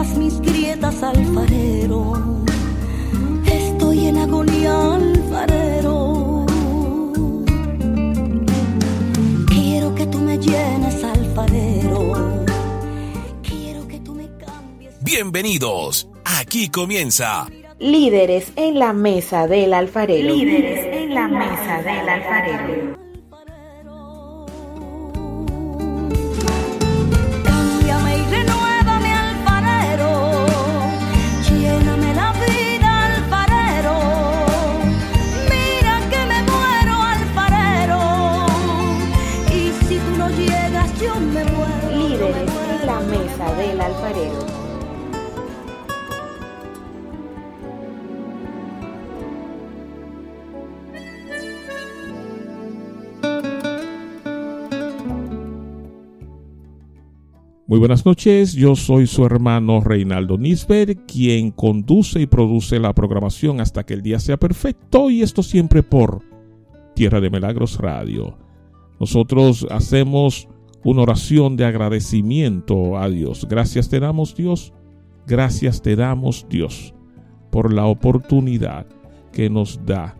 todas mis grietas, alfarero. Estoy en agonía, alfarero. Quiero que tú me llenes, alfarero. Quiero que tú me cambies. Bienvenidos. Aquí comienza Líderes en la mesa del alfarero. Líderes en la mesa del alfarero. Muy buenas noches, yo soy su hermano Reinaldo Nisberg, quien conduce y produce la programación hasta que el día sea perfecto y esto siempre por Tierra de Milagros Radio. Nosotros hacemos una oración de agradecimiento a Dios. Gracias te damos Dios, gracias te damos Dios por la oportunidad que nos da.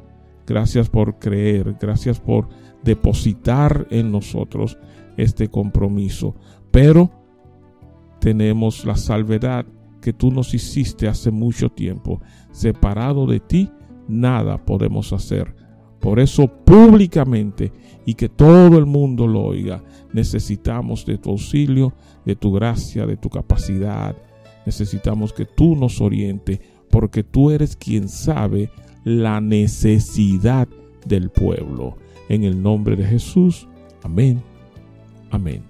Gracias por creer, gracias por depositar en nosotros este compromiso. Pero tenemos la salvedad que tú nos hiciste hace mucho tiempo. Separado de ti, nada podemos hacer. Por eso públicamente y que todo el mundo lo oiga, necesitamos de tu auxilio, de tu gracia, de tu capacidad. Necesitamos que tú nos oriente, porque tú eres quien sabe la necesidad del pueblo. En el nombre de Jesús. Amén. Amén.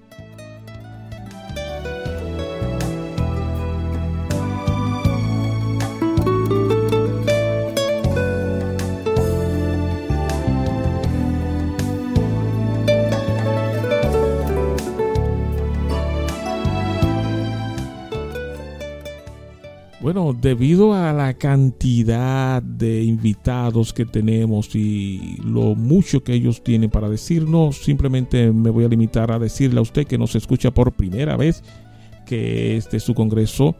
Cantidad de invitados que tenemos y lo mucho que ellos tienen para decirnos, simplemente me voy a limitar a decirle a usted que nos escucha por primera vez que este es su congreso,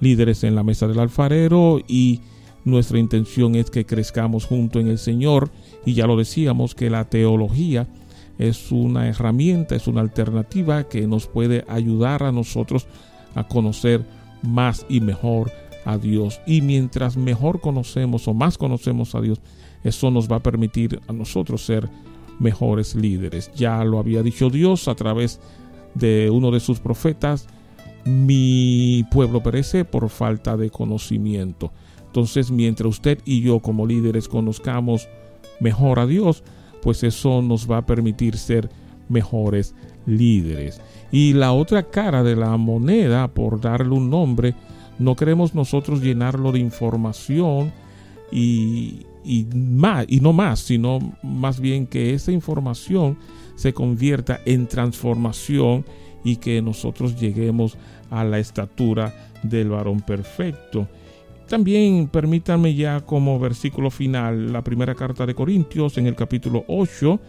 líderes en la mesa del alfarero y nuestra intención es que crezcamos junto en el Señor. Y ya lo decíamos que la teología es una herramienta, es una alternativa que nos puede ayudar a nosotros a conocer más y mejor a Dios. Y mientras mejor conocemos o más conocemos a Dios, eso nos va a permitir a nosotros ser mejores líderes. Ya lo había dicho Dios a través de uno de sus profetas, mi pueblo perece por falta de conocimiento. Entonces, mientras usted y yo como líderes conozcamos mejor a Dios, pues eso nos va a permitir ser mejores líderes. Y la otra cara de la moneda, por darle un nombre, no queremos nosotros llenarlo de información y, más, y no más, sino más bien que esa información se convierta en transformación y que nosotros lleguemos a la estatura del varón perfecto. También permítanme ya como versículo final la primera carta de Corintios en el capítulo 8,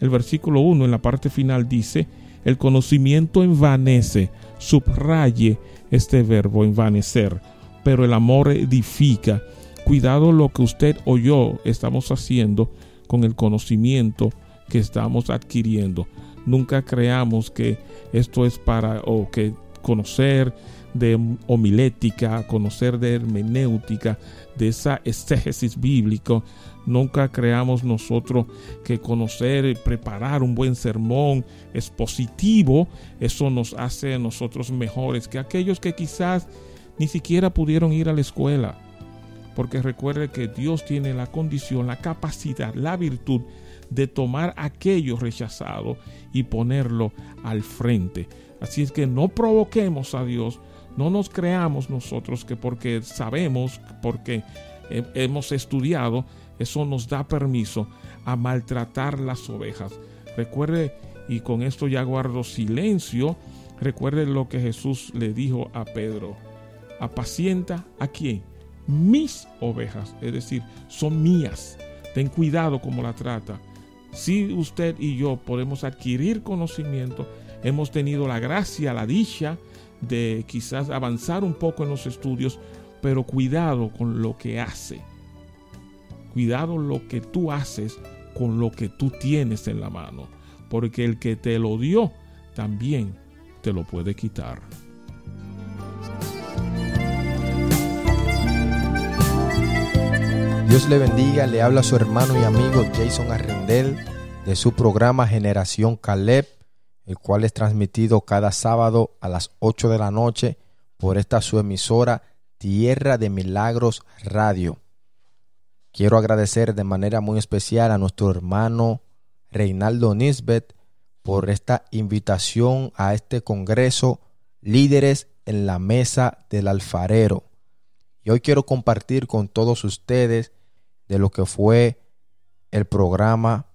el versículo 1 en la parte final dice, el conocimiento envanece, subraye este verbo envanecer, pero el amor edifica. Cuidado lo que usted o yo estamos haciendo con el conocimiento que estamos adquiriendo. Nunca creamos que esto es para o que conocer de homilética, conocer de hermenéutica, de esa exégesis bíblico. Nunca creamos nosotros que conocer y preparar un buen sermón es positivo. Eso nos hace a nosotros mejores que aquellos que quizás ni siquiera pudieron ir a la escuela. Porque recuerde que Dios tiene la condición, la capacidad, la virtud de tomar aquello rechazado y ponerlo al frente. Así es que no provoquemos a Dios, no nos creamos nosotros que porque sabemos, porque hemos estudiado, eso nos da permiso a maltratar las ovejas. Recuerde, y con esto ya guardo silencio, recuerde lo que Jesús le dijo a Pedro. Apacienta a quién? Mis ovejas, es decir, son mías. Ten cuidado como la trata. Si usted y yo podemos adquirir conocimiento, hemos tenido la gracia, la dicha de quizás avanzar un poco en los estudios, pero cuidado con lo que hace. Cuidado lo que tú haces con lo que tú tienes en la mano, porque el que te lo dio también te lo puede quitar. Dios le bendiga, le habla su hermano y amigo Jason Arrendel de su programa Generación Caleb, el cual es transmitido cada sábado a las 8 de la noche por esta su emisora Tierra de Milagros Radio. Quiero agradecer de manera muy especial a nuestro hermano Reinaldo Nisbet por esta invitación a este congreso Líderes en la Mesa del Alfarero. Y hoy quiero compartir con todos ustedes de lo que fue el programa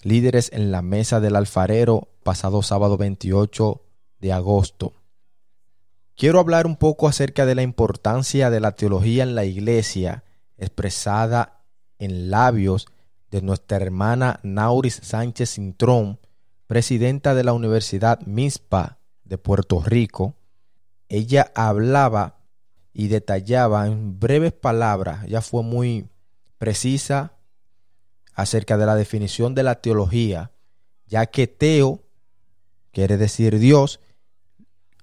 Líderes en la Mesa del Alfarero pasado sábado 28 de agosto. Quiero hablar un poco acerca de la importancia de la teología en la iglesia expresada en labios de nuestra hermana Nauris Sánchez Cintrón, presidenta de la Universidad MISPA de Puerto Rico. Ella hablaba y detallaba en breves palabras, ya fue muy precisa acerca de la definición de la teología, ya que teo quiere decir Dios,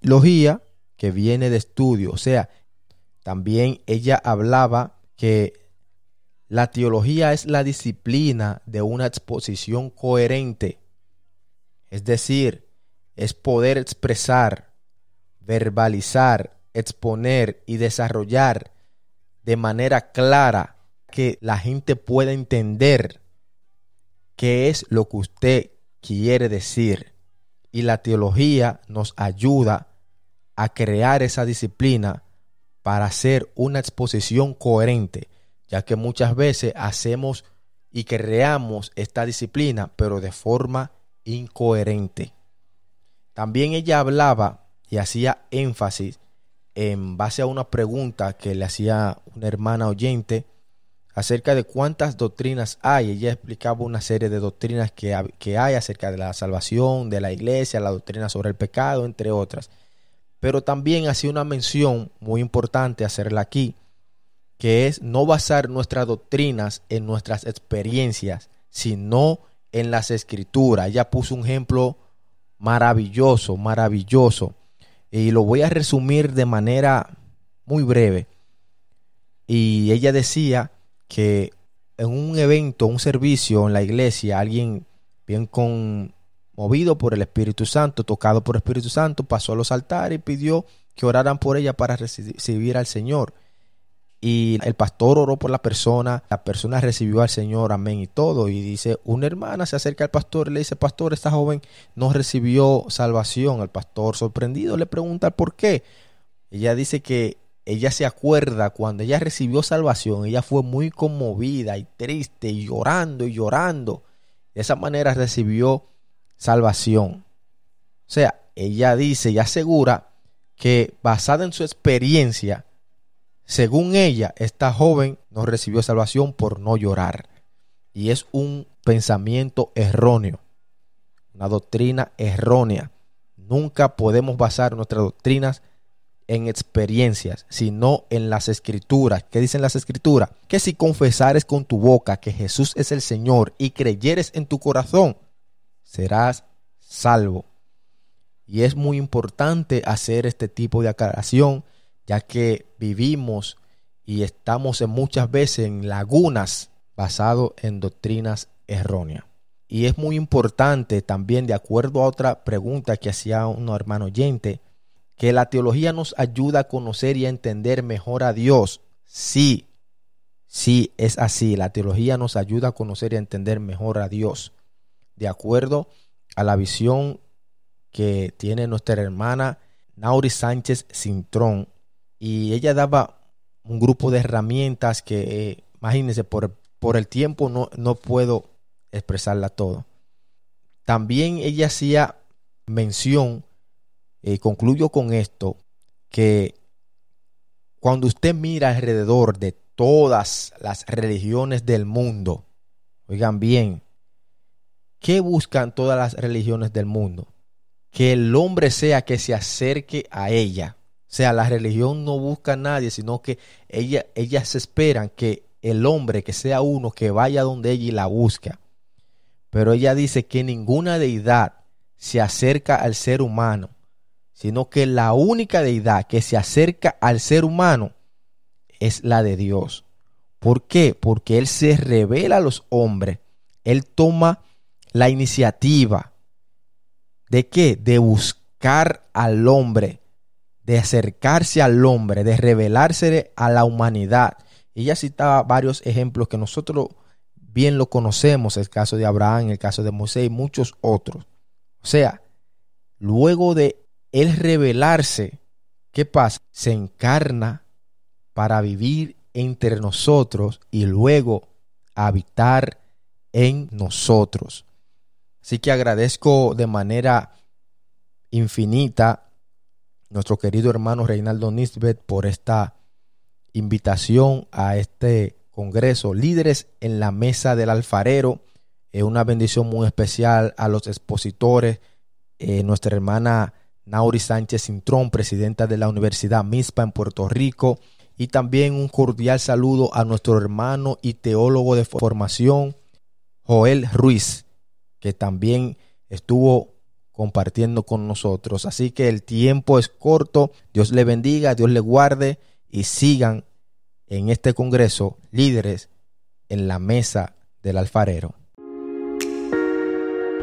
logía que viene de estudio, o sea, también ella hablaba que la teología es la disciplina de una exposición coherente, es decir, es poder expresar, verbalizar, exponer y desarrollar de manera clara que la gente pueda entender qué es lo que usted quiere decir. Y la teología nos ayuda a crear esa disciplina para hacer una exposición coherente, ya que muchas veces hacemos y creamos esta disciplina, pero de forma incoherente. También ella hablaba y hacía énfasis en base a una pregunta que le hacía una hermana oyente acerca de cuántas doctrinas hay. Ella explicaba una serie de doctrinas que, hay acerca de la salvación, de la iglesia, la doctrina sobre el pecado, entre otras. Pero también hacía una mención muy importante hacerla aquí, que es no basar nuestras doctrinas en nuestras experiencias, sino en las escrituras. Ella puso un ejemplo maravilloso, maravilloso. Y lo voy a resumir de manera muy breve. Y ella decía que en un evento, un servicio en la iglesia, alguien bien conmovido por el Espíritu Santo, tocado por el Espíritu Santo, pasó a los altares y pidió que oraran por ella para recibir al Señor. Y el pastor oró por la persona, la persona recibió al Señor, amén y todo. Y dice, una hermana se acerca al pastor y le dice, pastor, esta joven no recibió salvación. El pastor sorprendido le pregunta por qué. Ella dice que ella se acuerda cuando ella recibió salvación, ella fue muy conmovida y triste y llorando y llorando. De esa manera recibió salvación. O sea, ella dice y asegura que basada en su experiencia, según ella, esta joven no recibió salvación por no llorar. Y es un pensamiento erróneo, una doctrina errónea. Nunca podemos basar nuestras doctrinas en experiencias, sino en las escrituras. ¿Qué dicen las escrituras? Que si confesares con tu boca que Jesús es el Señor y creyeres en tu corazón, serás salvo. Y es muy importante hacer este tipo de aclaración, ya que vivimos y estamos muchas veces en lagunas basado en doctrinas erróneas. Y es muy importante también, de acuerdo a otra pregunta que hacía un hermano oyente, que la teología nos ayuda a conocer y a entender mejor a Dios. Sí, sí, es así. La teología nos ayuda a conocer y entender mejor a Dios. De acuerdo a la visión que tiene nuestra hermana Nauri Sánchez Cintrón. Y ella daba un grupo de herramientas que, imagínense, por, por el tiempo no, no puedo expresarla todo. También ella hacía mención y eh, concluyo con esto, que cuando usted mira alrededor de todas las religiones del mundo, oigan bien, ¿qué buscan todas las religiones del mundo? que el hombre sea que se acerque a ella. O sea, la religión no busca a nadie, sino que ella, ellas esperan que el hombre, que sea uno, que vaya donde ella y la busca. Pero ella dice que ninguna deidad se acerca al ser humano, sino que la única deidad que se acerca al ser humano es la de Dios. ¿Por qué? Porque Él se revela a los hombres. Él toma la iniciativa de qué? De buscar al hombre, de acercarse al hombre, de revelarse a la humanidad. Ella citaba varios ejemplos que nosotros bien lo conocemos, el caso de Abraham, el caso de Moisés y muchos otros. O sea, luego de él revelarse, ¿qué pasa? Se encarna para vivir entre nosotros y luego habitar en nosotros. Así que agradezco de manera infinita nuestro querido hermano Reinaldo Nisbet por esta invitación a este congreso, líderes en la mesa del alfarero. Eh, una bendición muy especial a los expositores, eh, nuestra hermana Nauri Sánchez Cintrón, presidenta de la Universidad MISPA en Puerto Rico, y también un cordial saludo a nuestro hermano y teólogo de formación, Joel Ruiz, que también estuvo compartiendo con nosotros. Así que el tiempo es corto. Dios le bendiga, Dios le guarde y sigan en este Congreso líderes en la mesa del alfarero.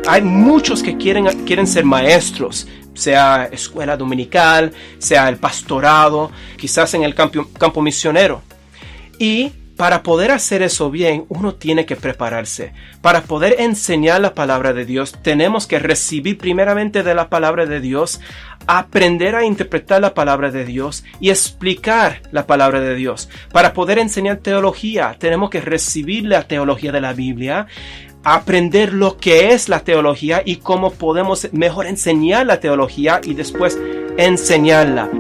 Hay muchos que quieren, quieren ser maestros, sea escuela dominical, sea el pastorado, quizás en el campo, campo misionero. Y para poder hacer eso bien, uno tiene que prepararse. Para poder enseñar la palabra de Dios, tenemos que recibir primeramente de la palabra de Dios, aprender a interpretar la palabra de Dios y explicar la palabra de Dios. Para poder enseñar teología, tenemos que recibir la teología de la Biblia, aprender lo que es la teología y cómo podemos mejor enseñar la teología y después enseñarla.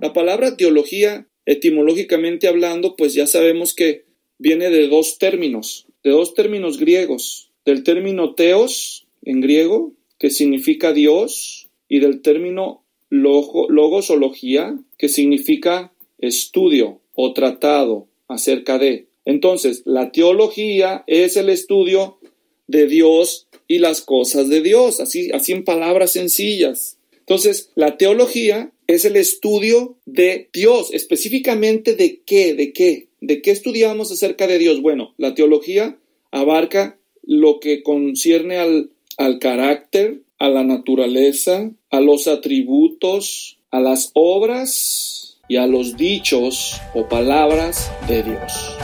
La palabra teología Etimológicamente hablando, pues ya sabemos que viene de dos términos, de dos términos griegos, del término teos en griego, que significa Dios, y del término logosología, que significa estudio o tratado acerca de. Entonces, la teología es el estudio de Dios y las cosas de Dios, así, así en palabras sencillas. Entonces, la teología es el estudio de Dios, específicamente de qué, de qué, de qué estudiamos acerca de Dios. Bueno, la teología abarca lo que concierne al, al carácter, a la naturaleza, a los atributos, a las obras y a los dichos o palabras de Dios.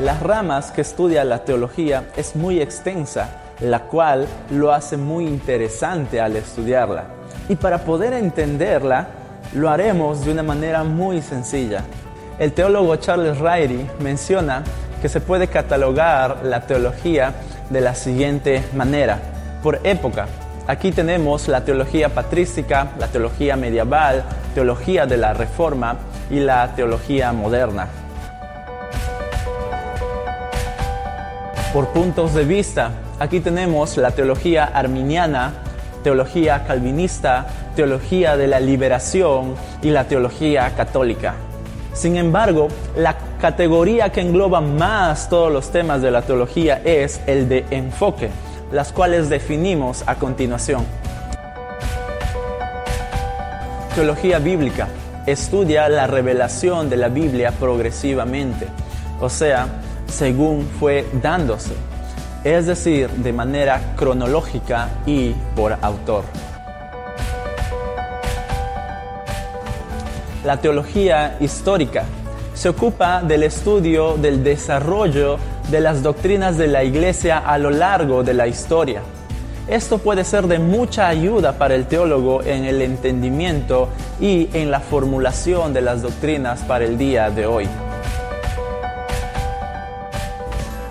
Las ramas que estudia la teología es muy extensa la cual lo hace muy interesante al estudiarla. Y para poder entenderla, lo haremos de una manera muy sencilla. El teólogo Charles Ryrie menciona que se puede catalogar la teología de la siguiente manera, por época. Aquí tenemos la teología patrística, la teología medieval, teología de la reforma y la teología moderna. Por puntos de vista, Aquí tenemos la teología arminiana, teología calvinista, teología de la liberación y la teología católica. Sin embargo, la categoría que engloba más todos los temas de la teología es el de enfoque, las cuales definimos a continuación. Teología bíblica estudia la revelación de la Biblia progresivamente, o sea, según fue dándose es decir, de manera cronológica y por autor. La teología histórica se ocupa del estudio del desarrollo de las doctrinas de la Iglesia a lo largo de la historia. Esto puede ser de mucha ayuda para el teólogo en el entendimiento y en la formulación de las doctrinas para el día de hoy.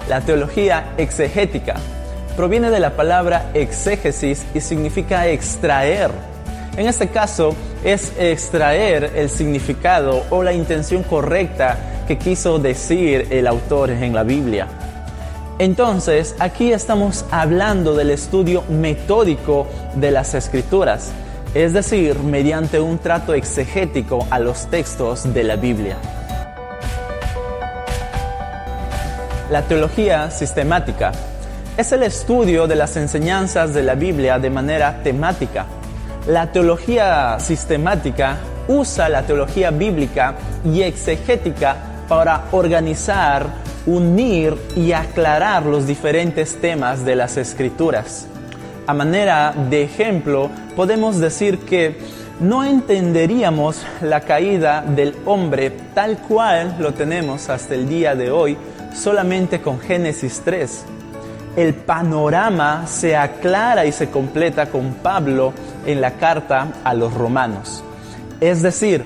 La teología exegética proviene de la palabra exégesis y significa extraer. En este caso es extraer el significado o la intención correcta que quiso decir el autor en la Biblia. Entonces, aquí estamos hablando del estudio metódico de las escrituras, es decir, mediante un trato exegético a los textos de la Biblia. La teología sistemática es el estudio de las enseñanzas de la Biblia de manera temática. La teología sistemática usa la teología bíblica y exegética para organizar, unir y aclarar los diferentes temas de las escrituras. A manera de ejemplo, podemos decir que no entenderíamos la caída del hombre tal cual lo tenemos hasta el día de hoy solamente con Génesis 3. El panorama se aclara y se completa con Pablo en la carta a los romanos. Es decir,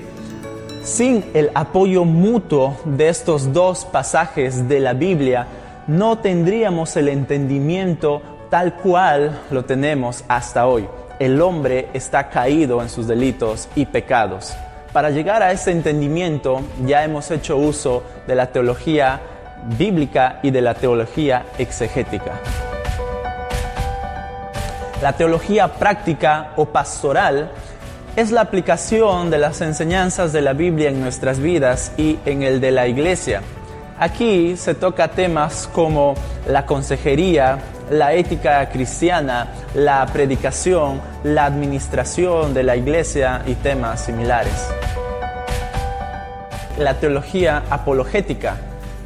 sin el apoyo mutuo de estos dos pasajes de la Biblia, no tendríamos el entendimiento tal cual lo tenemos hasta hoy. El hombre está caído en sus delitos y pecados. Para llegar a ese entendimiento ya hemos hecho uso de la teología bíblica y de la teología exegética. La teología práctica o pastoral es la aplicación de las enseñanzas de la Biblia en nuestras vidas y en el de la iglesia. Aquí se toca temas como la consejería, la ética cristiana, la predicación, la administración de la iglesia y temas similares. La teología apologética,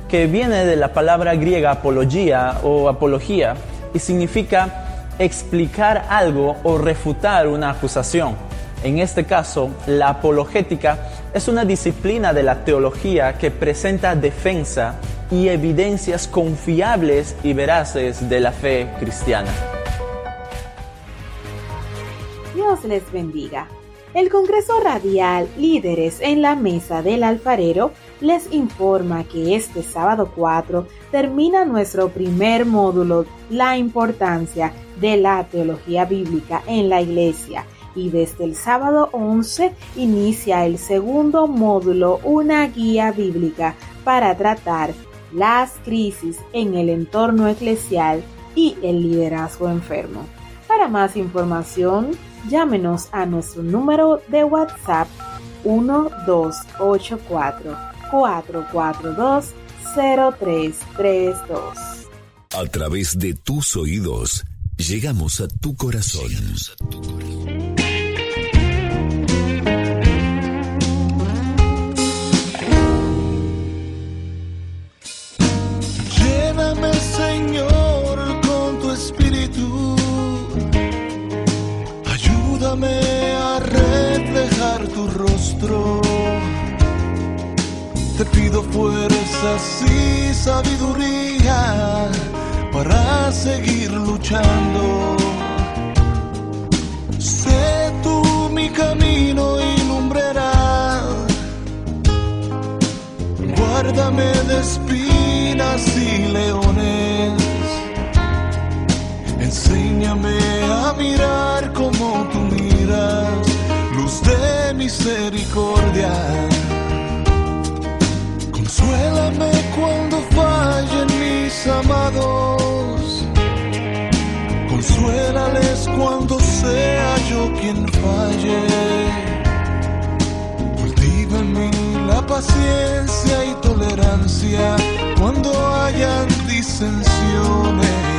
que viene de la palabra griega apología o apología y significa explicar algo o refutar una acusación. En este caso, la apologética es una disciplina de la teología que presenta defensa y evidencias confiables y veraces de la fe cristiana. Dios les bendiga. El Congreso Radial Líderes en la Mesa del Alfarero les informa que este sábado 4 termina nuestro primer módulo, la importancia de la teología bíblica en la iglesia y desde el sábado 11 inicia el segundo módulo, una guía bíblica para tratar las crisis en el entorno eclesial y el liderazgo enfermo. Para más información, llámenos a nuestro número de WhatsApp 1284 442 0332. A través de tus oídos, llegamos a tu corazón. a reflejar tu rostro. Te pido fuerzas y sabiduría para seguir luchando. Sé tú mi camino y lumbrera. Guárdame de espinas y leones. Enséñame a mirar como tú luz de misericordia. Consuélame cuando fallen mis amados. Consuélales cuando sea yo quien falle. Cultiva en mí la paciencia y tolerancia cuando hayan disensiones.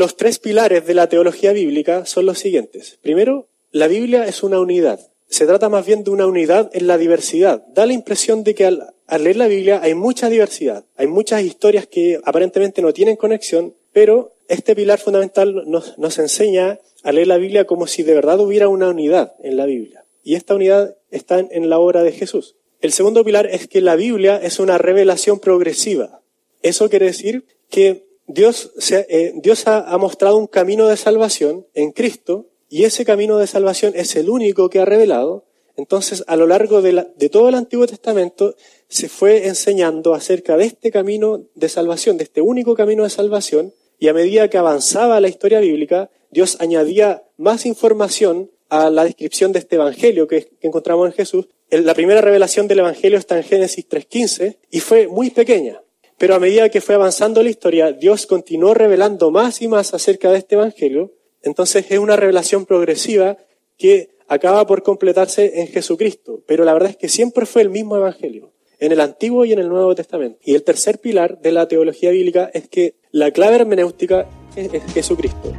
Los tres pilares de la teología bíblica son los siguientes. Primero, la Biblia es una unidad. se trata más bien de una unidad en la diversidad. Da la impresión de que al, leer la Biblia hay mucha diversidad, hay muchas historias que aparentemente no tienen conexión, pero este pilar fundamental nos, enseña a leer la Biblia como si de verdad hubiera una unidad en la Biblia. Y esta unidad está en, la obra de Jesús. El segundo pilar es que la Biblia es una revelación progresiva. Eso quiere decir que Dios, eh, ha, mostrado un camino de salvación en Cristo y ese camino de salvación es el único que ha revelado. Entonces, a lo largo de todo el Antiguo Testamento se fue enseñando acerca de este camino de salvación, de este único camino de salvación, y a medida que avanzaba la historia bíblica, Dios añadía más información a la descripción de este Evangelio que, encontramos en Jesús. La primera revelación del Evangelio está en Génesis 3.15 y fue muy pequeña. Pero a medida que fue avanzando la historia, Dios continuó revelando más y más acerca de este Evangelio entonces es una revelación progresiva que acaba por completarse en Jesucristo, pero la verdad es que siempre fue el mismo Evangelio, en el Antiguo y en el Nuevo Testamento. Y el tercer pilar de la teología bíblica es que la clave hermenéutica es, Jesucristo.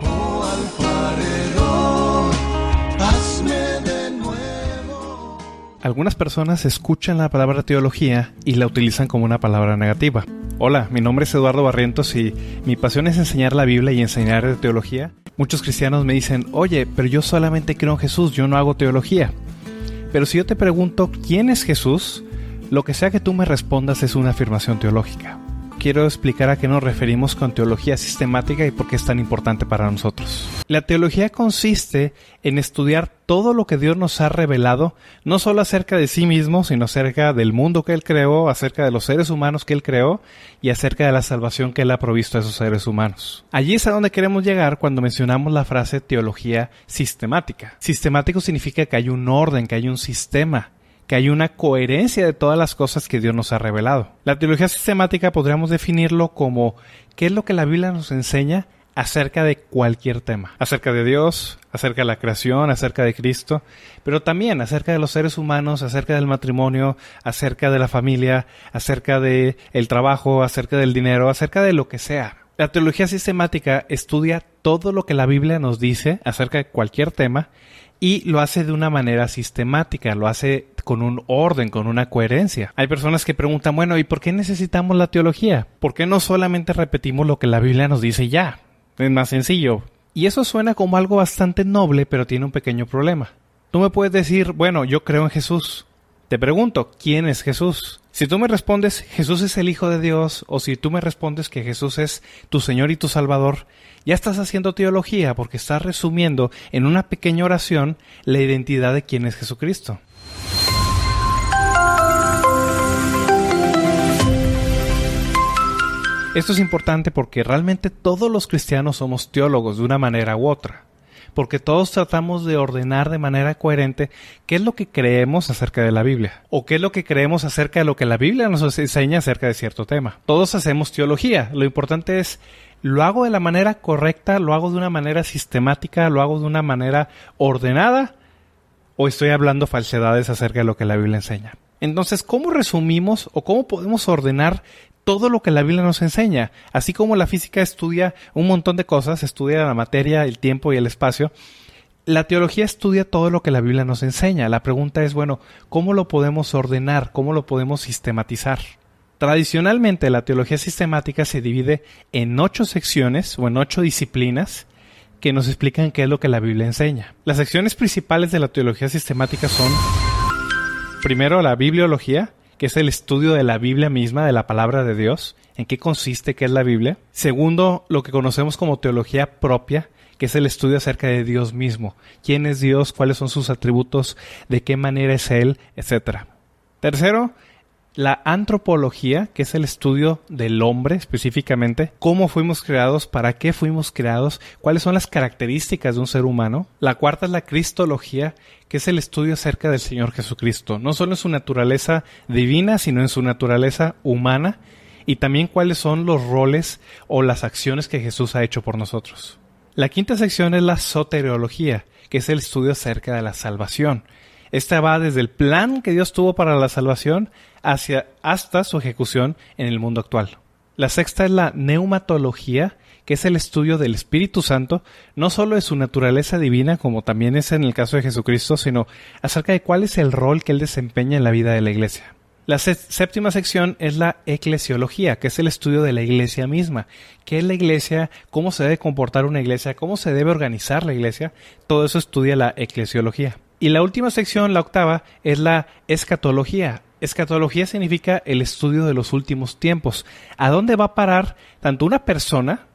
Algunas personas escuchan la palabra teología y la utilizan como una palabra negativa. Hola, mi nombre es Eduardo Barrientos y mi pasión es enseñar la Biblia y enseñar teología. Muchos cristianos me dicen, oye, pero yo solamente creo en Jesús, yo no hago teología. Pero si yo te pregunto, ¿quién es Jesús? Lo que sea que tú me respondas es una afirmación teológica quiero explicar a qué nos referimos con teología sistemática y por qué es tan importante para nosotros. La teología consiste en estudiar todo lo que Dios nos ha revelado, no solo acerca de sí mismo, sino acerca del mundo que Él creó, acerca de los seres humanos que Él creó y acerca de la salvación que Él ha provisto a esos seres humanos. Allí es a donde queremos llegar cuando mencionamos la frase teología sistemática. Sistemático significa que hay un orden, que hay un sistema, que hay una coherencia de todas las cosas que Dios nos ha revelado. La teología sistemática podríamos definirlo como qué es lo que la Biblia nos enseña acerca de cualquier tema, acerca de Dios, acerca de la creación, acerca de Cristo, pero también acerca de los seres humanos, acerca del matrimonio, acerca de la familia, acerca de el trabajo, acerca del dinero, acerca de lo que sea. La teología sistemática estudia todo lo que la Biblia nos dice acerca de cualquier tema y lo hace de una manera sistemática, lo hace con un orden, con una coherencia. Hay personas que preguntan, bueno, ¿y por qué necesitamos la teología? ¿Por qué no solamente repetimos lo que la Biblia nos dice ya? Es más sencillo. Y eso suena como algo bastante noble, pero tiene un pequeño problema. Tú me puedes decir, bueno, yo creo en Jesús. Te pregunto, ¿quién es Jesús? Si tú me respondes Jesús es el Hijo de Dios, o si tú me respondes que Jesús es tu Señor y tu Salvador, ya estás haciendo teología porque estás resumiendo en una pequeña oración la identidad de quién es Jesucristo. Esto es importante porque realmente todos los cristianos somos teólogos de una manera u otra porque todos tratamos de ordenar de manera coherente qué es lo que creemos acerca de la Biblia o qué es lo que creemos acerca de lo que la Biblia nos enseña acerca de cierto tema. Todos hacemos teología, lo importante es lo hago de la manera correcta, lo hago de una manera sistemática, lo hago de una manera ordenada o estoy hablando falsedades acerca de lo que la Biblia enseña. Entonces, ¿cómo resumimos o cómo podemos ordenar todo lo que la Biblia nos enseña. Así como la física estudia un montón de cosas, estudia la materia, el tiempo y el espacio, la teología estudia todo lo que la Biblia nos enseña. La pregunta es, bueno, ¿cómo lo podemos ordenar? ¿Cómo lo podemos sistematizar? Tradicionalmente la teología sistemática se divide en ocho secciones o en ocho disciplinas que nos explican qué es lo que la Biblia enseña. Las secciones principales de la teología sistemática son, primero, la bibliología, que es el estudio de la Biblia misma, de la palabra de Dios, en qué consiste, qué es la Biblia. Segundo, lo que conocemos como teología propia, que es el estudio acerca de Dios mismo, quién es Dios, cuáles son sus atributos, de qué manera es Él, etc. Tercero, la antropología, que es el estudio del hombre específicamente, cómo fuimos creados, para qué fuimos creados, cuáles son las características de un ser humano. La cuarta es la cristología, que es el estudio acerca del Señor Jesucristo, no solo en su naturaleza divina, sino en su naturaleza humana, y también cuáles son los roles o las acciones que Jesús ha hecho por nosotros. La quinta sección es la soteriología, que es el estudio acerca de la salvación, esta va desde el plan que Dios tuvo para la salvación hacia, hasta su ejecución en el mundo actual. La sexta es la neumatología, que es el estudio del Espíritu Santo, no solo de su naturaleza divina, como también es en el caso de Jesucristo, sino acerca de cuál es el rol que él desempeña en la vida de la iglesia. La séptima sección es la eclesiología, que es el estudio de la iglesia misma. ¿Qué es la iglesia? ¿Cómo se debe comportar una iglesia? ¿Cómo se debe organizar la iglesia? Todo eso estudia la eclesiología. Y la última sección, la octava, es la escatología. Escatología significa el estudio de los últimos tiempos. ¿A dónde va a parar tanto una persona,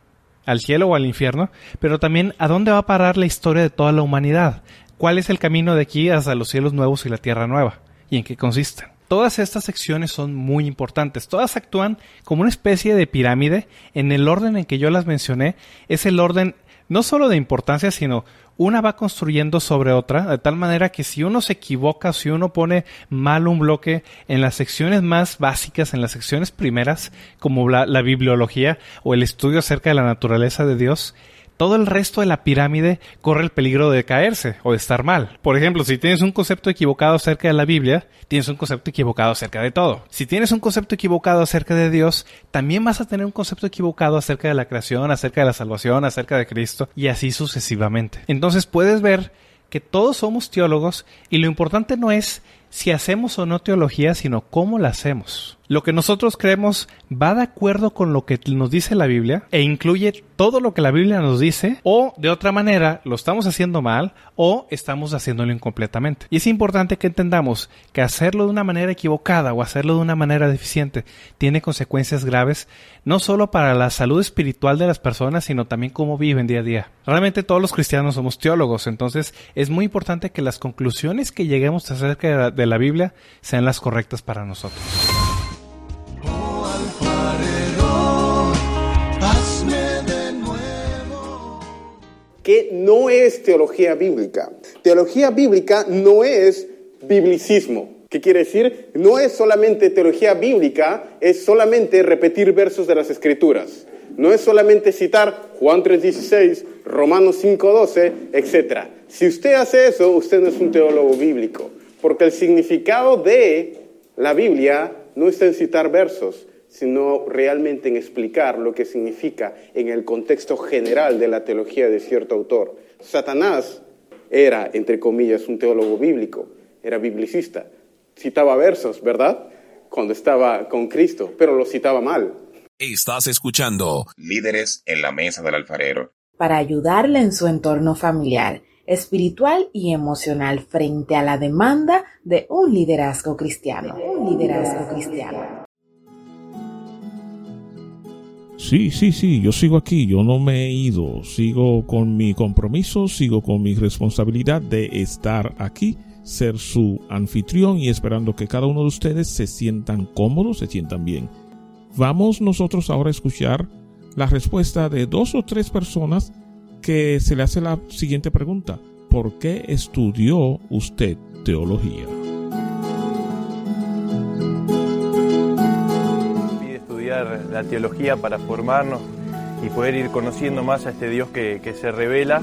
al cielo o al infierno, pero también a dónde va a parar la historia de toda la humanidad? ¿Cuál es el camino de aquí hasta los cielos nuevos y la tierra nueva? ¿Y en qué consisten? Todas estas secciones son muy importantes. Todas actúan como una especie de pirámide. En el orden en que yo las mencioné, es el orden no solo de importancia, sino una va construyendo sobre otra, de tal manera que si uno se equivoca, si uno pone mal un bloque en las secciones más básicas, en las secciones primeras, como la, la bibliología o el estudio acerca de la naturaleza de Dios, todo el resto de la pirámide corre el peligro de caerse o de estar mal. Por ejemplo, si tienes un concepto equivocado acerca de la Biblia, tienes un concepto equivocado acerca de todo. Si tienes un concepto equivocado acerca de Dios, también vas a tener un concepto equivocado acerca de la creación, acerca de la salvación, acerca de Cristo y así sucesivamente. Entonces puedes ver que todos somos teólogos y lo importante no es si hacemos o no teología, sino cómo la hacemos. Lo que nosotros creemos va de acuerdo con lo que nos dice la Biblia e incluye todo lo que la Biblia nos dice o de otra manera lo estamos haciendo mal o estamos haciéndolo incompletamente. Y es importante que entendamos que hacerlo de una manera equivocada o hacerlo de una manera deficiente tiene consecuencias graves no solo para la salud espiritual de las personas sino también cómo viven día a día. Realmente todos los cristianos somos teólogos, entonces es muy importante que las conclusiones que lleguemos acerca de la Biblia sean las correctas para nosotros. Que no es teología bíblica. Teología bíblica no es biblicismo. ¿Qué quiere decir? No es solamente teología bíblica, es solamente repetir versos de las escrituras. No es solamente citar Juan 3.16, Romanos 5.12, etc. Si usted hace eso, usted no es un teólogo bíblico, porque el significado de la Biblia no está en citar versos, sino realmente en explicar lo que significa en el contexto general de la teología de cierto autor. Satanás era, entre comillas, un teólogo bíblico, era biblicista, citaba versos, ¿verdad? Cuando estaba con Cristo, pero lo citaba mal. Estás escuchando Líderes en la Mesa del Alfarero. Para ayudarle en su entorno familiar, espiritual y emocional frente a la demanda de un liderazgo cristiano. Un liderazgo cristiano. Sí, sí, sí, yo sigo aquí, yo no me he ido, sigo con mi compromiso, sigo con mi responsabilidad de estar aquí, ser su anfitrión y esperando que cada uno de ustedes se sientan cómodos, se sientan bien. Vamos nosotros ahora a escuchar la respuesta de dos o tres personas que se le hace la siguiente pregunta. ¿Por qué estudió usted teología? La teología para formarnos y poder ir conociendo más a este Dios que, que se revela.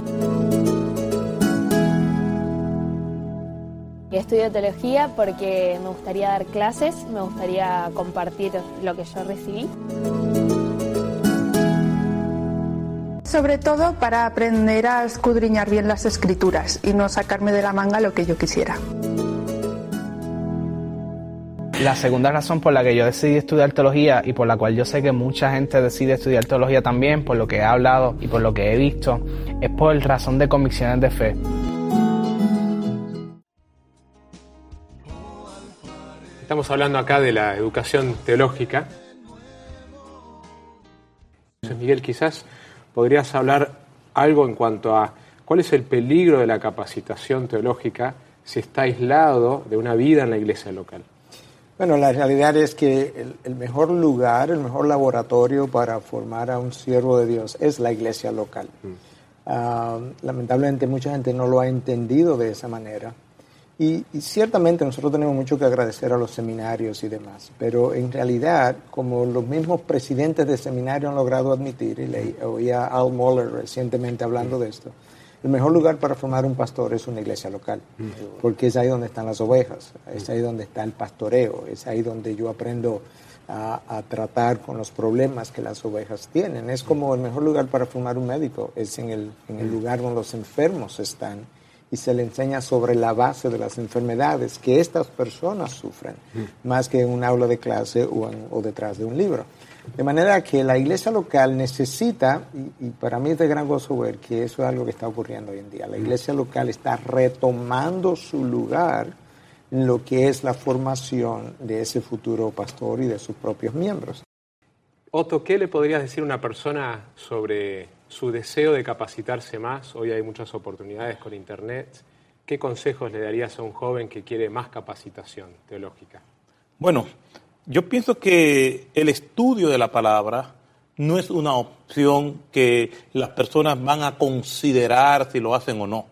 Estudio teología porque me gustaría dar clases, me gustaría compartir lo que yo recibí. Sobre todo para aprender a escudriñar bien las escrituras y no sacarme de la manga lo que yo quisiera. La segunda razón por la que yo decidí estudiar teología y por la cual yo sé que mucha gente decide estudiar teología también, por lo que he hablado y por lo que he visto, es por razón de convicciones de fe. Estamos hablando acá de la educación teológica. Miguel, quizás podrías hablar algo en cuanto a cuál es el peligro de la capacitación teológica si está aislado de una vida en la iglesia local. Bueno, la realidad es que el, mejor lugar, el mejor laboratorio para formar a un siervo de Dios es la iglesia local. Mm. Ah, lamentablemente mucha gente no lo ha entendido de esa manera. Y, ciertamente nosotros tenemos mucho que agradecer a los seminarios y demás, pero en realidad, como los mismos presidentes de seminario han logrado admitir, y le oía a Al Moller recientemente hablando de esto, el mejor lugar para formar un pastor es una iglesia local, porque es ahí donde están las ovejas, es ahí donde está el pastoreo, es ahí donde yo aprendo a, a tratar con los problemas que las ovejas tienen. Es como el mejor lugar para formar un médico, es en el, en el lugar donde los enfermos están y se le enseña sobre la base de las enfermedades que estas personas sufren, más que en un aula de clase o, en- o detrás de un libro. De manera que la iglesia local necesita, y, y para mí es de gran gozo ver que eso es algo que está ocurriendo hoy en día, la iglesia local está retomando su lugar en lo que es la formación de ese futuro pastor y de sus propios miembros. Otto, ¿qué le podrías decir a una persona sobre su deseo de capacitarse más? Hoy hay muchas oportunidades con Internet. ¿Qué consejos le darías a un joven que quiere más capacitación teológica? Bueno, yo pienso que el estudio de la palabra no es una opción que las personas van a considerar si lo hacen o no.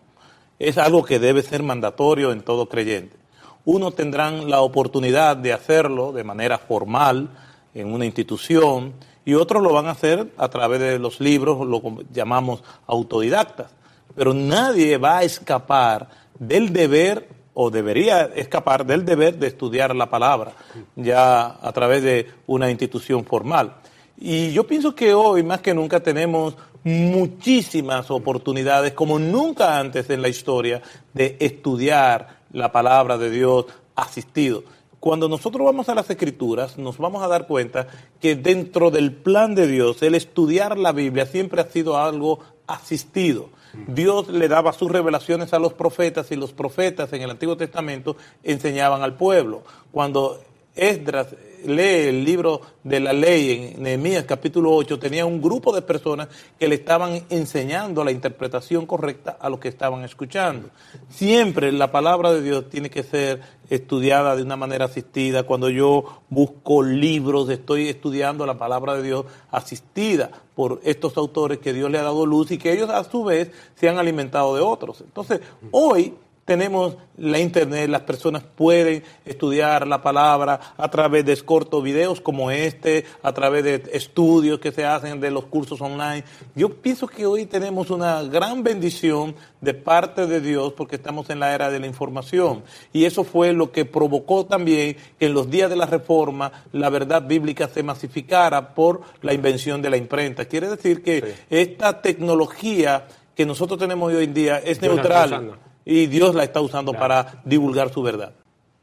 Es algo que debe ser mandatorio en todo creyente. Unos tendrán la oportunidad de hacerlo de manera formal en una institución y otros lo van a hacer a través de los libros, lo llamamos autodidactas. Pero nadie va a escapar del deber o debería escapar del deber de estudiar la palabra ya a través de una institución formal. Y yo pienso que hoy más que nunca tenemos muchísimas oportunidades, como nunca antes en la historia, de estudiar la palabra de Dios asistido. Cuando nosotros vamos a las escrituras, nos vamos a dar cuenta que dentro del plan de Dios, el estudiar la Biblia siempre ha sido algo asistido. Dios le daba sus revelaciones a los profetas y los profetas en el Antiguo Testamento enseñaban al pueblo. Cuando Esdras lee el libro de la ley en Nehemías capítulo 8, tenía un grupo de personas que le estaban enseñando la interpretación correcta a lo que estaban escuchando. Siempre la palabra de Dios tiene que ser estudiada de una manera asistida. Cuando yo busco libros, estoy estudiando la palabra de Dios asistida por estos autores que Dios le ha dado luz y que ellos a su vez se han alimentado de otros. Entonces, hoy tenemos la internet, las personas pueden estudiar la palabra a través de cortos videos como este, a través de estudios que se hacen de los cursos online. Yo pienso que hoy tenemos una gran bendición de parte de Dios porque estamos en la era de la información. Y eso fue lo que provocó también que en los días de la reforma la verdad bíblica se masificara por la invención de la imprenta. Quiere decir que esta tecnología que nosotros tenemos hoy en día es neutral. Y Dios la está usando para divulgar su verdad.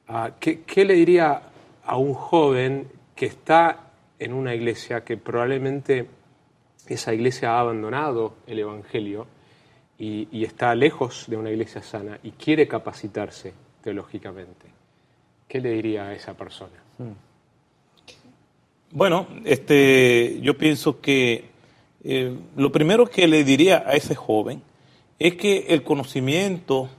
Ah, ¿qué, qué le diría a un joven que está en una iglesia que probablemente esa iglesia ha abandonado el Evangelio y, y está lejos de una iglesia sana y quiere capacitarse teológicamente? ¿Qué le diría a esa persona? Bueno, este, yo pienso que eh, lo primero que le diría a ese joven es que el conocimiento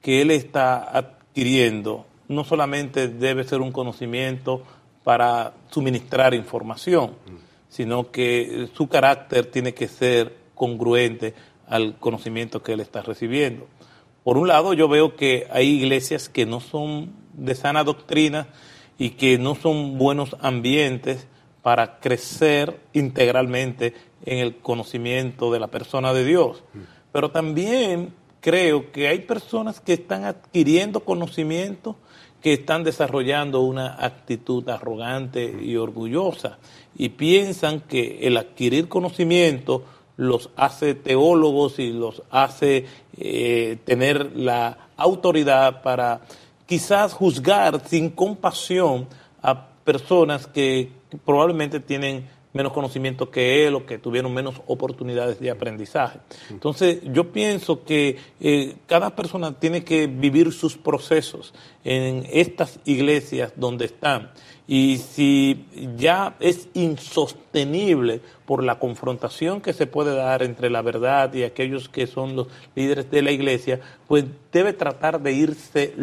que él está adquiriendo no solamente debe ser un conocimiento para suministrar información, sino que su carácter tiene que ser congruente al conocimiento que él está recibiendo. Por un lado, yo veo que hay iglesias que no son de sana doctrina y que no son buenos ambientes para crecer integralmente en el conocimiento de la persona de Dios. Pero también creo que hay personas que están adquiriendo conocimiento, que están desarrollando una actitud arrogante y orgullosa y piensan que el adquirir conocimiento los hace teólogos y los hace eh, tener la autoridad para quizás juzgar sin compasión a personas que probablemente tienen menos conocimiento que él o que tuvieron menos oportunidades de aprendizaje. Entonces, yo pienso que eh, cada persona tiene que vivir sus procesos en estas iglesias donde están. Y si ya es insostenible por la confrontación que se puede dar entre la verdad y aquellos que son los líderes de la iglesia, pues debe tratar de irse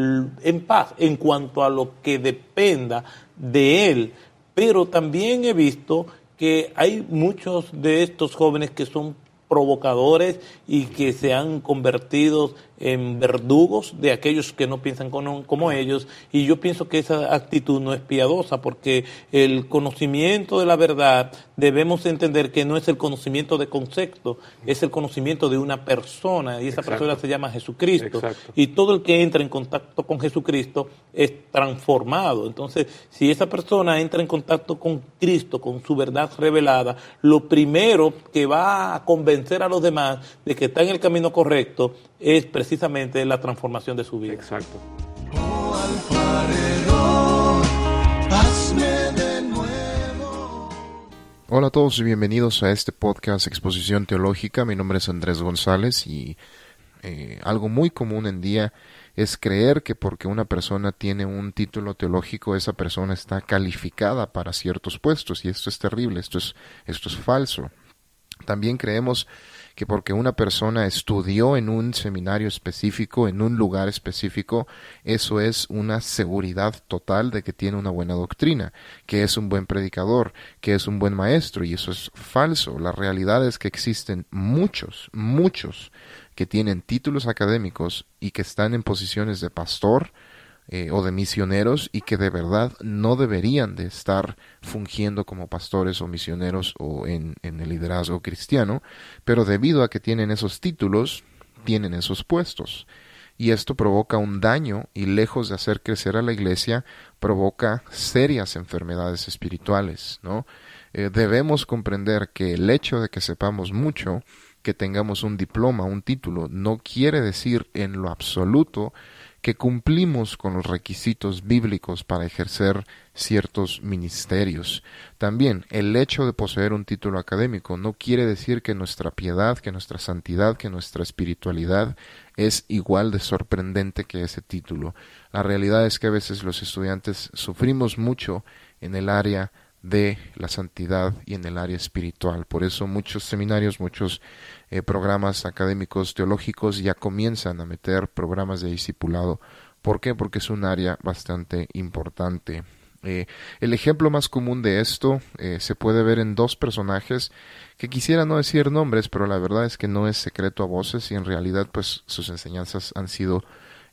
en paz en cuanto a lo que dependa de él. Pero también he visto que hay muchos de estos jóvenes que son provocadores y que se han convertido en verdugos de aquellos que no piensan como, como ellos y yo pienso que esa actitud no es piadosa porque el conocimiento de la verdad debemos entender que no es el conocimiento de concepto, es el conocimiento de una persona y esa persona se llama Jesucristo. Y todo el que entra en contacto con Jesucristo es transformado. Entonces, si esa persona entra en contacto con Cristo, con su verdad revelada, lo primero que va a convencer a los demás de que está en el camino correcto es precisamente la transformación de su vida. Exacto. Hola a todos y bienvenidos a este podcast Exposición Teológica. Mi nombre es Andrés González y eh, algo muy común en día es creer que porque una persona tiene un título teológico esa persona está calificada para ciertos puestos y esto es terrible, esto es, esto es falso. También creemos que porque una persona estudió en un seminario específico, en un lugar específico, eso es una seguridad total de que tiene una buena doctrina, que es un buen predicador, que es un buen maestro, y eso es falso. La realidad es que existen muchos, muchos que tienen títulos académicos y que están en posiciones de pastor, eh, o de misioneros y que de verdad no deberían de estar fungiendo como pastores o misioneros o en, en el liderazgo cristiano, pero debido a que tienen esos títulos, tienen esos puestos y esto provoca un daño y lejos de hacer crecer a la iglesia, provoca serias enfermedades espirituales, ¿no? Eh, debemos comprender que el hecho de que sepamos mucho, que tengamos un diploma, un título, no quiere decir en lo absoluto que cumplimos con los requisitos bíblicos para ejercer ciertos ministerios. También el hecho de poseer un título académico no quiere decir que nuestra piedad, que nuestra santidad, que nuestra espiritualidad es igual de sorprendente que ese título. La realidad es que a veces los estudiantes sufrimos mucho en el área de la santidad y en el área espiritual. Por eso muchos seminarios, muchos eh, programas académicos teológicos ya comienzan a meter programas de discipulado. ¿Por qué? Porque es un área bastante importante. Eh, el ejemplo más común de esto eh, se puede ver en dos personajes que quisiera no decir nombres, pero la verdad es que no es secreto a voces y en realidad pues sus enseñanzas han sido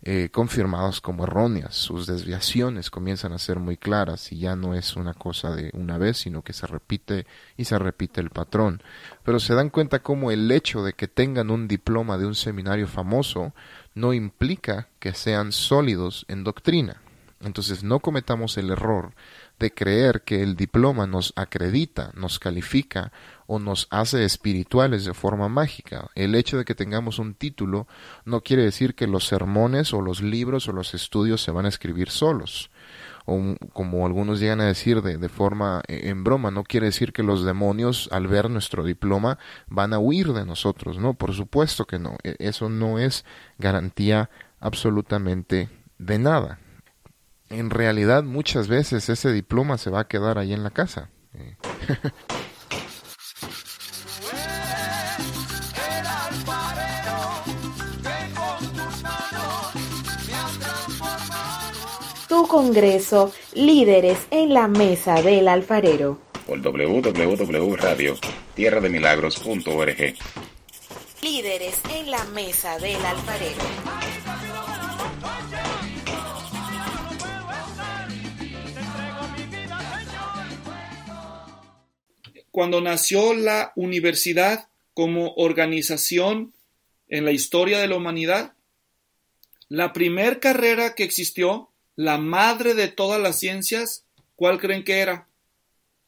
eh, confirmadas como erróneas. Sus desviaciones comienzan a ser muy claras y ya no es una cosa de una vez, sino que se repite y se repite el patrón. Pero se dan cuenta como el hecho de que tengan un diploma de un seminario famoso no implica que sean sólidos en doctrina. Entonces no cometamos el error de creer que el diploma nos acredita, nos califica o nos hace espirituales de forma mágica. El hecho de que tengamos un título no quiere decir que los sermones o los libros o los estudios se van a escribir solos. O como algunos llegan a decir de, de forma eh, en broma, no quiere decir que los demonios al ver nuestro diploma van a huir de nosotros, no, por supuesto que no, e, eso no es garantía absolutamente de nada en realidad muchas veces ese diploma se va a quedar ahí en la casa. congreso, líderes en la mesa del alfarero. Por www.radio, tierrademilagros.org. Líderes en la mesa del alfarero. cuando nació la universidad como organización en la historia de la humanidad, la primer carrera que existió, la madre de todas las ciencias, ¿cuál creen que era?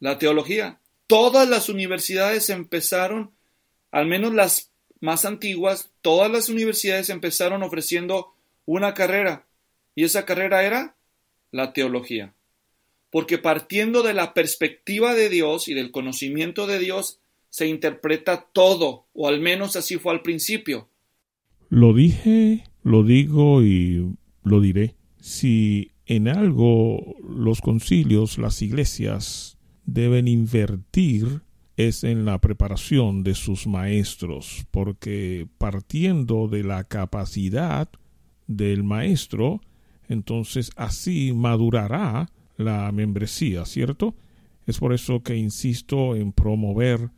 La teología. Todas las universidades empezaron, al menos las más antiguas, todas las universidades empezaron ofreciendo una carrera. Y esa carrera era la teología porque partiendo de la perspectiva de Dios y del conocimiento de Dios, se interpreta todo, o al menos así fue al principio. Lo dije, lo digo y lo diré. Si en algo los concilios, las iglesias deben invertir es en la preparación de sus maestros, porque partiendo de la capacidad del maestro, entonces así madurará la membresía, ¿cierto? Es por eso que insisto en promover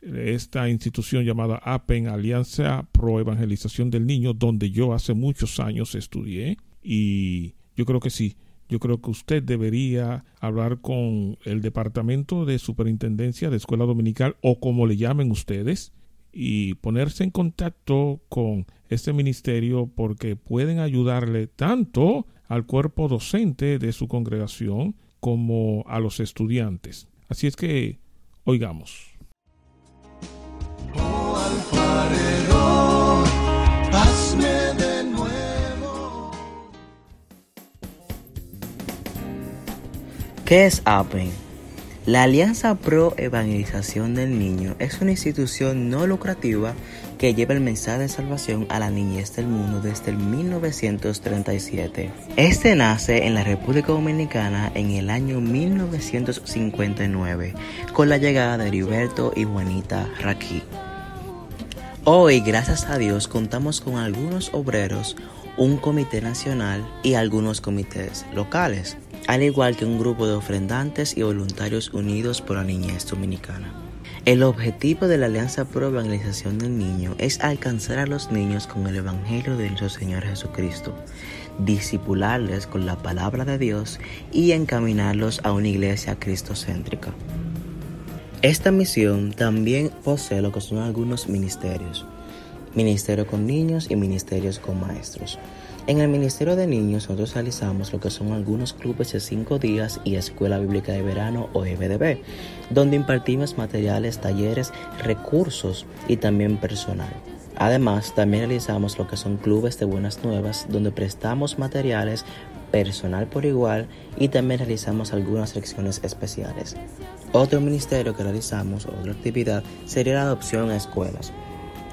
esta institución llamada APEN, Alianza Pro Evangelización del Niño, donde yo hace muchos años estudié. Y yo creo que sí, yo creo que usted debería hablar con el Departamento de Superintendencia de Escuela Dominical o como le llamen ustedes y ponerse en contacto con este ministerio porque pueden ayudarle tanto al cuerpo docente de su congregación como a los estudiantes. Así es que oigamos. ¿Qué es APEN? La Alianza Pro Evangelización del Niño es una institución no lucrativa que lleva el mensaje de salvación a la niñez del mundo desde el 1937. Este nace en la República Dominicana en el año 1959 con la llegada de Heriberto y Juanita Raquí. Hoy, gracias a Dios, contamos con algunos obreros, un comité nacional y algunos comités locales al igual que un grupo de ofrendantes y voluntarios unidos por la niñez dominicana. El objetivo de la Alianza Pro Evangelización del Niño es alcanzar a los niños con el Evangelio de nuestro Señor Jesucristo, disipularles con la palabra de Dios y encaminarlos a una iglesia cristocéntrica. Esta misión también posee lo que son algunos ministerios, ministerio con niños y ministerios con maestros. En el Ministerio de Niños nosotros realizamos lo que son algunos clubes de cinco días y Escuela Bíblica de Verano o EBDB, donde impartimos materiales, talleres, recursos y también personal. Además, también realizamos lo que son clubes de buenas nuevas, donde prestamos materiales, personal por igual y también realizamos algunas lecciones especiales. Otro ministerio que realizamos, otra actividad, sería la adopción a escuelas.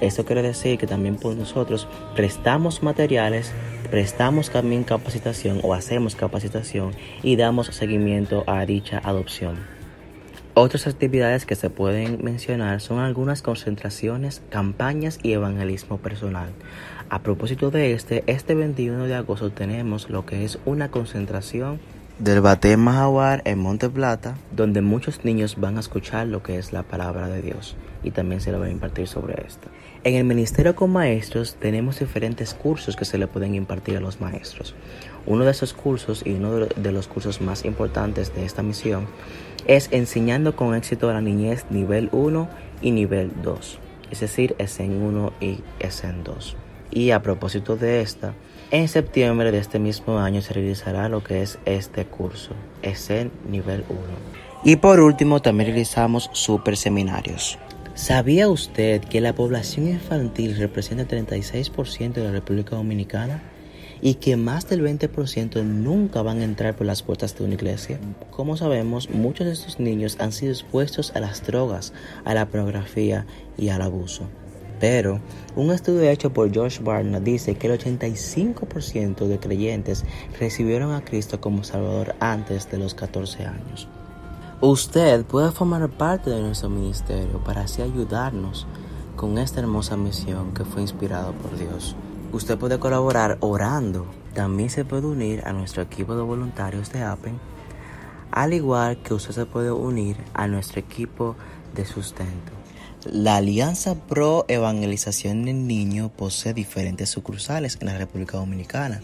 Esto quiere decir que también por nosotros prestamos materiales, prestamos también capacitación o hacemos capacitación y damos seguimiento a dicha adopción. Otras actividades que se pueden mencionar son algunas concentraciones, campañas y evangelismo personal. A propósito de este, este 21 de agosto tenemos lo que es una concentración del Bate Mahabar en Monte Plata, donde muchos niños van a escuchar lo que es la palabra de Dios y también se le va a impartir sobre esto. En el Ministerio con Maestros tenemos diferentes cursos que se le pueden impartir a los maestros. Uno de esos cursos y uno de los cursos más importantes de esta misión es Enseñando con éxito a la niñez nivel 1 y nivel 2, es decir, ESEN 1 y ESEN 2. Y a propósito de esta, en septiembre de este mismo año se realizará lo que es este curso, ESEN nivel 1. Y por último también realizamos super seminarios. ¿Sabía usted que la población infantil representa el 36% de la República Dominicana? y que más del 20% nunca van a entrar por las puertas de una iglesia. Como sabemos, muchos de estos niños han sido expuestos a las drogas, a la pornografía y al abuso. Pero un estudio hecho por George Barna dice que el 85% de creyentes recibieron a Cristo como Salvador antes de los 14 años. Usted puede formar parte de nuestro ministerio para así ayudarnos con esta hermosa misión que fue inspirada por Dios. Usted puede colaborar orando. También se puede unir a nuestro equipo de voluntarios de APEN, al igual que usted se puede unir a nuestro equipo de sustento. La Alianza Pro Evangelización del Niño posee diferentes sucursales en la República Dominicana.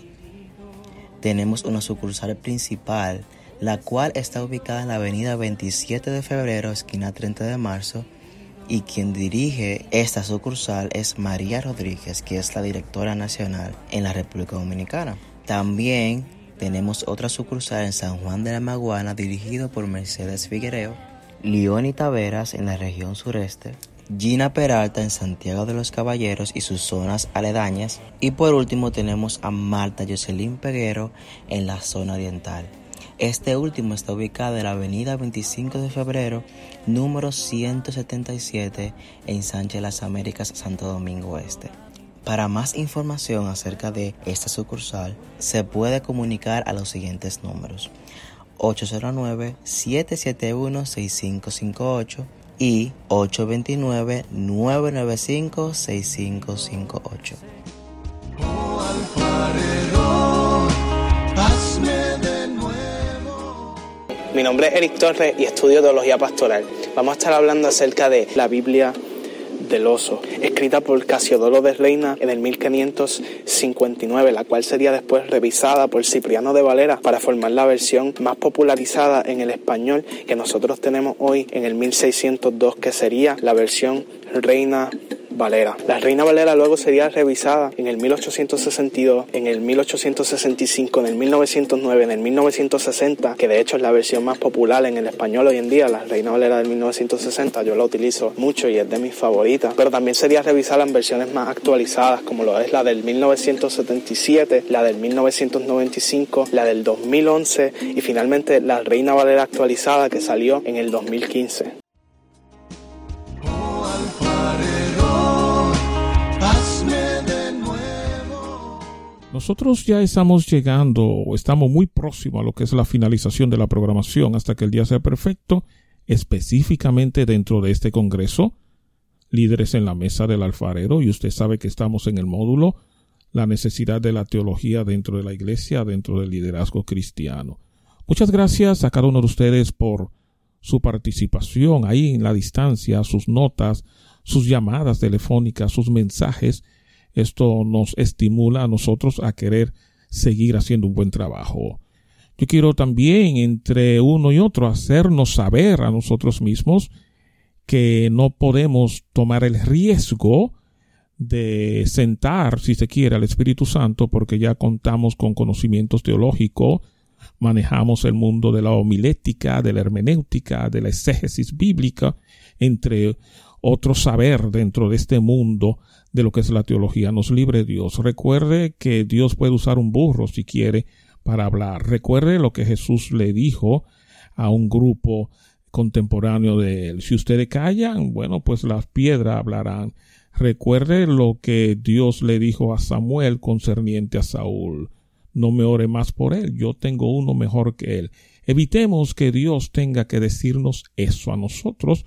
Tenemos una sucursal principal la cual está ubicada en la avenida 27 de febrero, esquina 30 de marzo, y quien dirige esta sucursal es María Rodríguez, que es la directora nacional en la República Dominicana. También tenemos otra sucursal en San Juan de la Maguana, dirigido por Mercedes Figuereo, Leoni Taveras en la región sureste, Gina Peralta en Santiago de los Caballeros y sus zonas aledañas, y por último tenemos a Marta Jocelyn Peguero en la zona oriental. Este último está ubicado en la avenida 25 de febrero, número 177, en Sánchez Las Américas, Santo Domingo Este. Para más información acerca de esta sucursal, se puede comunicar a los siguientes números. 809-771-6558 y 829-995-6558. Mi nombre es Eric Torres y estudio teología pastoral. Vamos a estar hablando acerca de la Biblia del oso, escrita por Casiodoro de Reina en el 1559, la cual sería después revisada por Cipriano de Valera para formar la versión más popularizada en el español que nosotros tenemos hoy en el 1602, que sería la versión Reina Valera. La Reina Valera luego sería revisada en el 1862, en el 1865, en el 1909, en el 1960, que de hecho es la versión más popular en el español hoy en día, la Reina Valera del 1960, yo la utilizo mucho y es de mis favoritas, pero también sería revisada en versiones más actualizadas, como lo es la del 1977, la del 1995, la del 2011 y finalmente la Reina Valera actualizada que salió en el 2015. Nosotros ya estamos llegando estamos muy próximos a lo que es la finalización de la programación hasta que el día sea perfecto, específicamente dentro de este Congreso, líderes en la mesa del alfarero, y usted sabe que estamos en el módulo, la necesidad de la teología dentro de la iglesia, dentro del liderazgo cristiano. Muchas gracias a cada uno de ustedes por su participación ahí en la distancia, sus notas, sus llamadas telefónicas, sus mensajes, esto nos estimula a nosotros a querer seguir haciendo un buen trabajo. Yo quiero también entre uno y otro hacernos saber a nosotros mismos que no podemos tomar el riesgo de sentar, si se quiere, al Espíritu Santo porque ya contamos con conocimientos teológicos, manejamos el mundo de la homilética, de la hermenéutica, de la exégesis bíblica, entre otro saber dentro de este mundo de lo que es la teología. Nos libre Dios. Recuerde que Dios puede usar un burro si quiere para hablar. Recuerde lo que Jesús le dijo a un grupo contemporáneo de él. Si ustedes callan, bueno, pues las piedras hablarán. Recuerde lo que Dios le dijo a Samuel concerniente a Saúl. No me ore más por él, yo tengo uno mejor que él. Evitemos que Dios tenga que decirnos eso a nosotros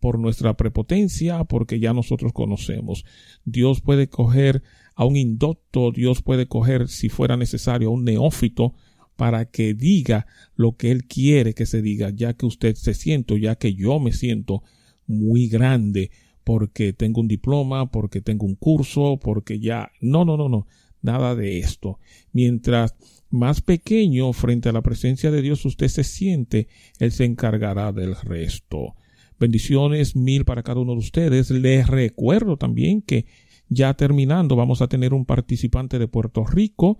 por nuestra prepotencia, porque ya nosotros conocemos. Dios puede coger a un indocto, Dios puede coger, si fuera necesario, a un neófito para que diga lo que Él quiere que se diga, ya que usted se siente, ya que yo me siento muy grande, porque tengo un diploma, porque tengo un curso, porque ya... No, no, no, no, nada de esto. Mientras más pequeño frente a la presencia de Dios usted se siente, Él se encargará del resto. Bendiciones mil para cada uno de ustedes. Les recuerdo también que ya terminando vamos a tener un participante de Puerto Rico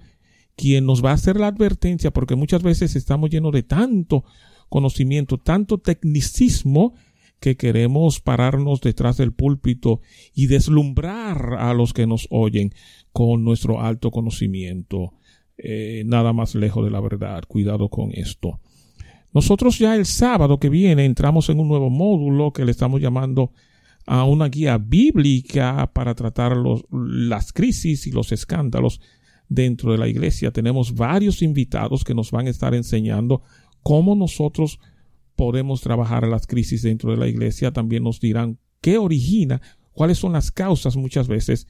quien nos va a hacer la advertencia porque muchas veces estamos llenos de tanto conocimiento, tanto tecnicismo que queremos pararnos detrás del púlpito y deslumbrar a los que nos oyen con nuestro alto conocimiento. Eh, nada más lejos de la verdad. Cuidado con esto. Nosotros ya el sábado que viene entramos en un nuevo módulo que le estamos llamando a una guía bíblica para tratar los, las crisis y los escándalos dentro de la iglesia. Tenemos varios invitados que nos van a estar enseñando cómo nosotros podemos trabajar las crisis dentro de la iglesia. También nos dirán qué origina, cuáles son las causas muchas veces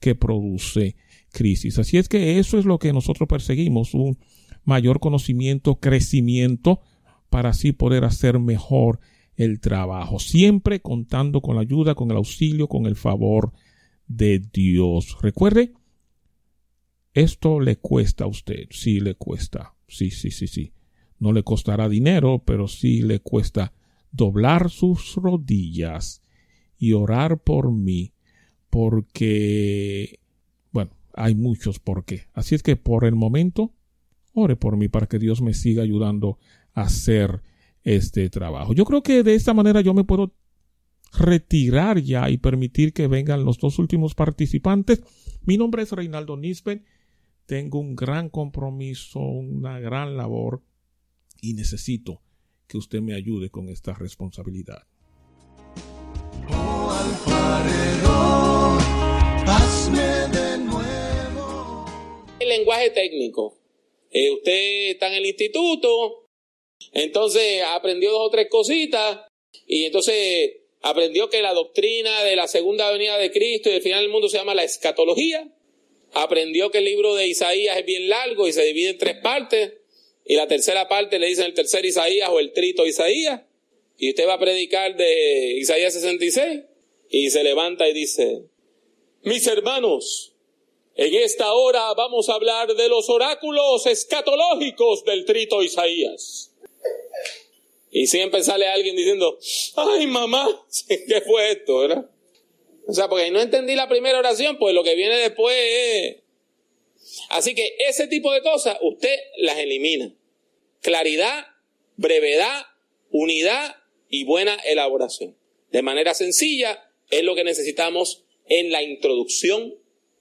que produce crisis. Así es que eso es lo que nosotros perseguimos, un mayor conocimiento, crecimiento, para así poder hacer mejor el trabajo, siempre contando con la ayuda, con el auxilio, con el favor de Dios. Recuerde, esto le cuesta a usted, sí le cuesta, sí, sí, sí, sí. No le costará dinero, pero sí le cuesta doblar sus rodillas y orar por mí, porque, bueno, hay muchos por qué. Así es que por el momento, ore por mí para que Dios me siga ayudando hacer este trabajo. Yo creo que de esta manera yo me puedo retirar ya y permitir que vengan los dos últimos participantes. Mi nombre es Reinaldo Nisben. Tengo un gran compromiso, una gran labor y necesito que usted me ayude con esta responsabilidad. El lenguaje técnico. Eh, usted está en el instituto, entonces aprendió dos o tres cositas y entonces aprendió que la doctrina de la segunda venida de Cristo y del final del mundo se llama la escatología. Aprendió que el libro de Isaías es bien largo y se divide en tres partes y la tercera parte le dicen el tercer Isaías o el trito Isaías. y usted va a predicar de Isaías 66 y se levanta y dice, mis hermanos, en esta hora vamos a hablar de los oráculos escatológicos del trito Isaías. Y siempre sale alguien diciendo, ay mamá, ¿qué fue esto? ¿verdad? O sea, porque no entendí la primera oración, pues lo que viene después es... Así que ese tipo de cosas usted las elimina. Claridad, brevedad, unidad y buena elaboración. De manera sencilla es lo que necesitamos en la introducción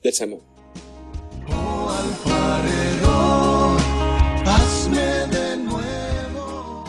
del sermón.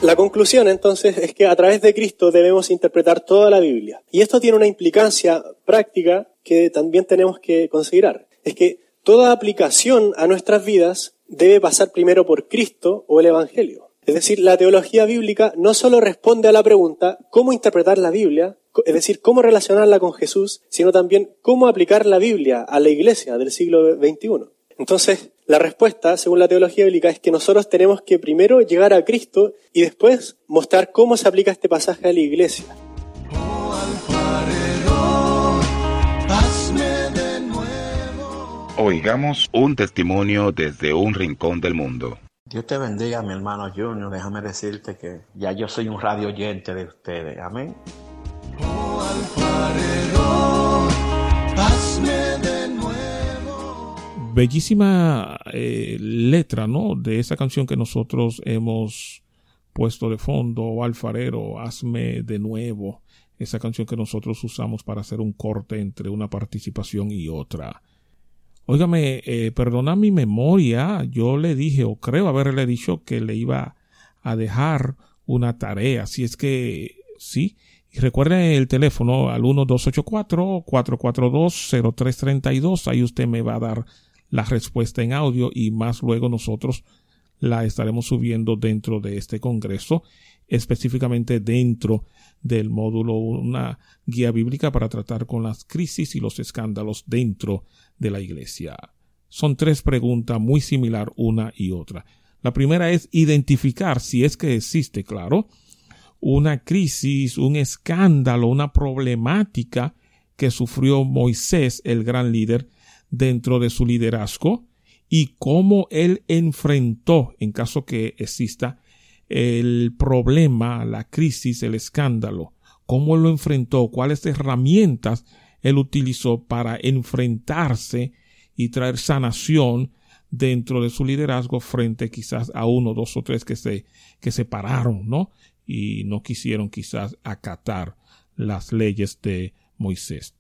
La conclusión entonces es que a través de Cristo debemos interpretar toda la Biblia. Y esto tiene una implicancia práctica que también tenemos que considerar. Es que toda aplicación a nuestras vidas debe pasar primero por Cristo o el Evangelio. Es decir, la teología bíblica no solo responde a la pregunta cómo interpretar la Biblia, es decir, cómo relacionarla con Jesús, sino también cómo aplicar la Biblia a la iglesia del siglo XXI. Entonces, la respuesta, según la teología bíblica, es que nosotros tenemos que primero llegar a Cristo y después mostrar cómo se aplica este pasaje a la iglesia. Oigamos un testimonio desde un rincón del mundo. Dios te bendiga, mi hermano Junior. Déjame decirte que ya yo soy un radio oyente de ustedes. Amén. Bellísima eh, letra, ¿no? De esa canción que nosotros hemos puesto de fondo, Alfarero, hazme de nuevo. Esa canción que nosotros usamos para hacer un corte entre una participación y otra. Óigame, eh, perdona mi memoria, yo le dije, o creo haberle dicho que le iba a dejar una tarea, si es que sí. Y recuerden el teléfono al 1284-442-0332, ahí usted me va a dar la respuesta en audio y más luego nosotros la estaremos subiendo dentro de este congreso, específicamente dentro del módulo una guía bíblica para tratar con las crisis y los escándalos dentro de la iglesia. Son tres preguntas muy similar una y otra. La primera es identificar si es que existe, claro, una crisis, un escándalo, una problemática que sufrió Moisés, el gran líder, dentro de su liderazgo y cómo él enfrentó, en caso que exista, el problema, la crisis, el escándalo, cómo lo enfrentó, cuáles herramientas él utilizó para enfrentarse y traer sanación dentro de su liderazgo frente quizás a uno, dos o tres que se, que se pararon, ¿no? Y no quisieron quizás acatar las leyes de Moisés.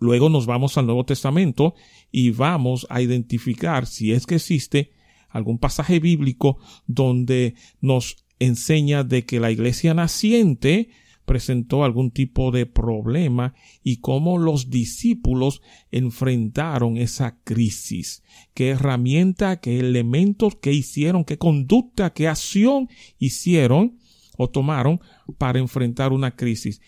Luego nos vamos al Nuevo Testamento y vamos a identificar si es que existe algún pasaje bíblico donde nos enseña de que la iglesia naciente presentó algún tipo de problema y cómo los discípulos enfrentaron esa crisis, qué herramienta, qué elementos, qué hicieron, qué conducta, qué acción hicieron o tomaron para enfrentar una crisis.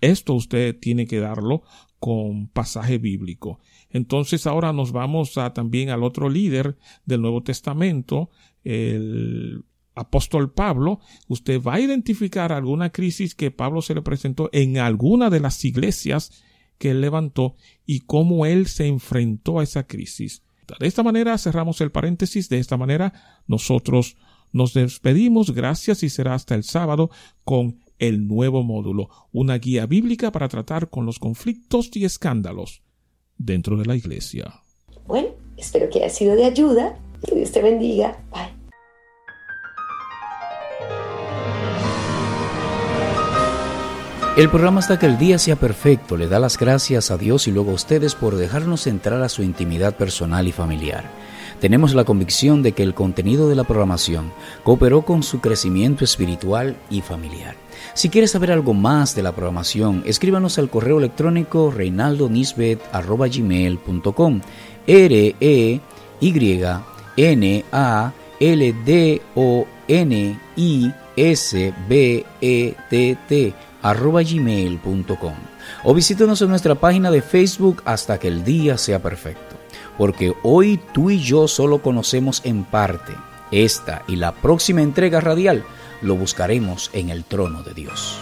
Esto usted tiene que darlo con pasaje bíblico. Entonces ahora nos vamos a, también al otro líder del Nuevo Testamento, el apóstol Pablo. Usted va a identificar alguna crisis que Pablo se le presentó en alguna de las iglesias que él levantó y cómo él se enfrentó a esa crisis. De esta manera cerramos el paréntesis. De esta manera nosotros nos despedimos. Gracias y será hasta el sábado con el nuevo módulo, una guía bíblica para tratar con los conflictos y escándalos dentro de la iglesia. Bueno, espero que haya sido de ayuda. Que Dios te bendiga. Bye. El programa hasta que el día sea perfecto le da las gracias a Dios y luego a ustedes por dejarnos entrar a su intimidad personal y familiar. Tenemos la convicción de que el contenido de la programación cooperó con su crecimiento espiritual y familiar. Si quieres saber algo más de la programación, escríbanos al correo electrónico reinaldonisbet.com R E Y N A L D O N I S B E T T arroba gmail.com o visítenos en nuestra página de Facebook hasta que el día sea perfecto, porque hoy tú y yo solo conocemos en parte Esta y la próxima entrega radial lo buscaremos en el trono de Dios.